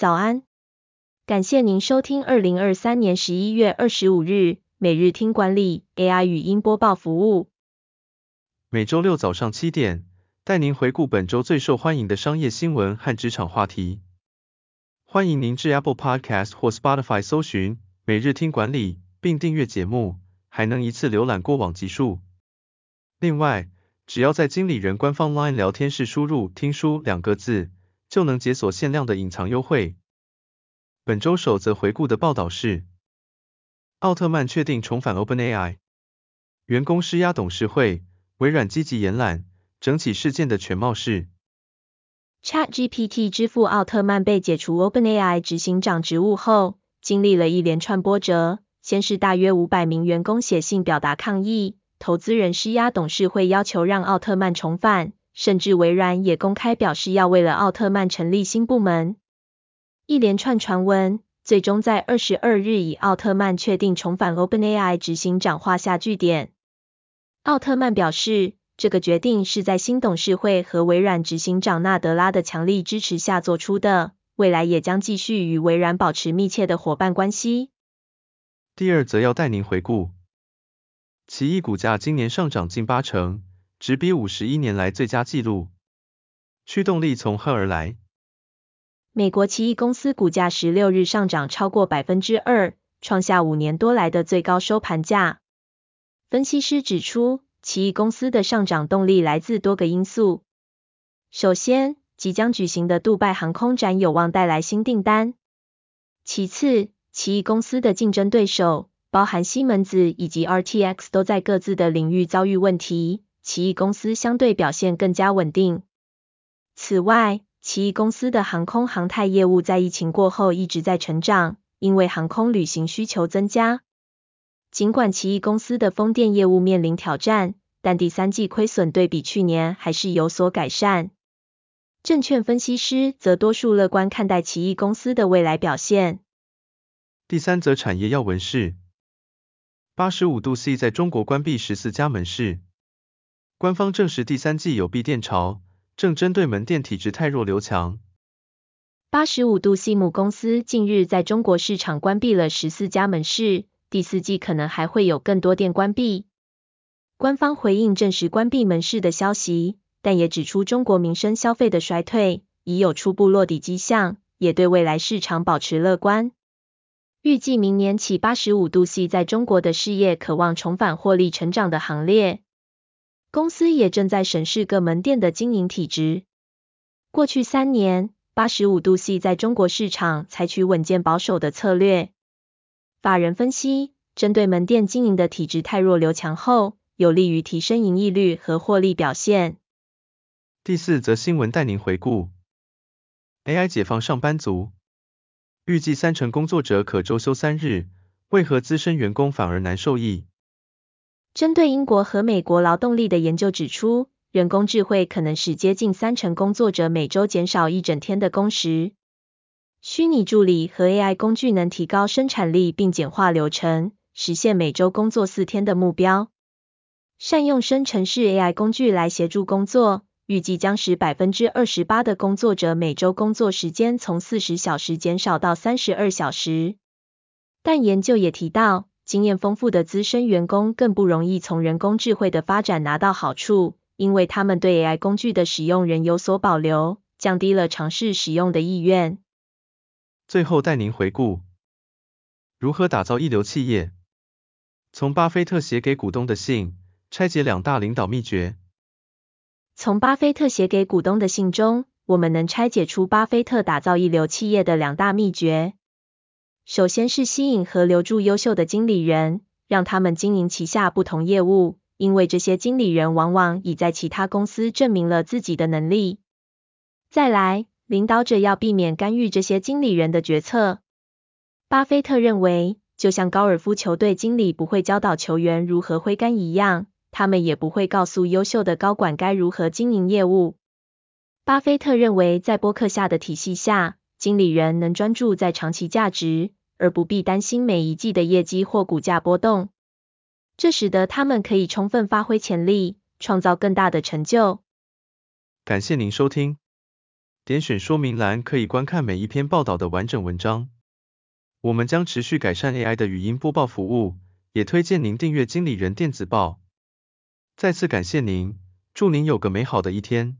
早安，感谢您收听二零二三年十一月二十五日每日听管理 AI 语音播报服务。每周六早上七点，带您回顾本周最受欢迎的商业新闻和职场话题。欢迎您至 Apple Podcast 或 Spotify 搜寻每日听管理，并订阅节目，还能一次浏览过往集数。另外，只要在经理人官方 LINE 聊天室输入“听书”两个字，就能解锁限量的隐藏优惠。本周首则回顾的报道是：奥特曼确定重返 OpenAI，员工施压董事会，微软积极延揽，整起事件的全貌是：ChatGPT 支付奥特曼被解除 OpenAI 执行长职务后，经历了一连串波折，先是大约五百名员工写信表达抗议。投资人施压董事会要求让奥特曼重返，甚至微软也公开表示要为了奥特曼成立新部门。一连串传闻，最终在二十二日以奥特曼确定重返 OpenAI 执行长画下句点。奥特曼表示，这个决定是在新董事会和微软执行长纳德拉的强力支持下做出的，未来也将继续与微软保持密切的伙伴关系。第二则要带您回顾。奇异股价今年上涨近八成，直逼五十一年来最佳纪录。驱动力从何而来？美国奇异公司股价十六日上涨超过百分之二，创下五年多来的最高收盘价。分析师指出，奇异公司的上涨动力来自多个因素。首先，即将举行的杜拜航空展有望带来新订单。其次，奇异公司的竞争对手。包含西门子以及 RTX 都在各自的领域遭遇问题，奇异公司相对表现更加稳定。此外，奇异公司的航空航太业务在疫情过后一直在成长，因为航空旅行需求增加。尽管奇异公司的风电业务面临挑战，但第三季亏损对比去年还是有所改善。证券分析师则多数乐观看待奇异公司的未来表现。第三则产业要闻是。八十五度 C 在中国关闭十四家门市，官方证实第三季有闭店潮，正针对门店体质太弱留强。八十五度 C 母公司近日在中国市场关闭了十四家门市，第四季可能还会有更多店关闭。官方回应证实关闭门市的消息，但也指出中国民生消费的衰退已有初步落底迹象，也对未来市场保持乐观。预计明年起，八十五度 C 在中国的事业可望重返获利成长的行列。公司也正在审视各门店的经营体质。过去三年，八十五度 C 在中国市场采取稳健保守的策略。法人分析，针对门店经营的体质太弱留强后，有利于提升盈利率和获利表现。第四则新闻带您回顾：AI 解放上班族。预计三成工作者可周休三日，为何资深员工反而难受益？针对英国和美国劳动力的研究指出，人工智慧可能使接近三成工作者每周减少一整天的工时。虚拟助理和 AI 工具能提高生产力并简化流程，实现每周工作四天的目标。善用生成式 AI 工具来协助工作。预计将使百分之二十八的工作者每周工作时间从四十小时减少到三十二小时。但研究也提到，经验丰富的资深员工更不容易从人工智慧的发展拿到好处，因为他们对 AI 工具的使用仍有所保留，降低了尝试使用的意愿。最后带您回顾如何打造一流企业，从巴菲特写给股东的信拆解两大领导秘诀。从巴菲特写给股东的信中，我们能拆解出巴菲特打造一流企业的两大秘诀。首先是吸引和留住优秀的经理人，让他们经营旗下不同业务，因为这些经理人往往已在其他公司证明了自己的能力。再来，领导者要避免干预这些经理人的决策。巴菲特认为，就像高尔夫球队经理不会教导球员如何挥杆一样。他们也不会告诉优秀的高管该如何经营业务。巴菲特认为，在波克夏的体系下，经理人能专注在长期价值，而不必担心每一季的业绩或股价波动。这使得他们可以充分发挥潜力，创造更大的成就。感谢您收听。点选说明栏可以观看每一篇报道的完整文章。我们将持续改善 AI 的语音播报服务，也推荐您订阅经理人电子报。再次感谢您，祝您有个美好的一天。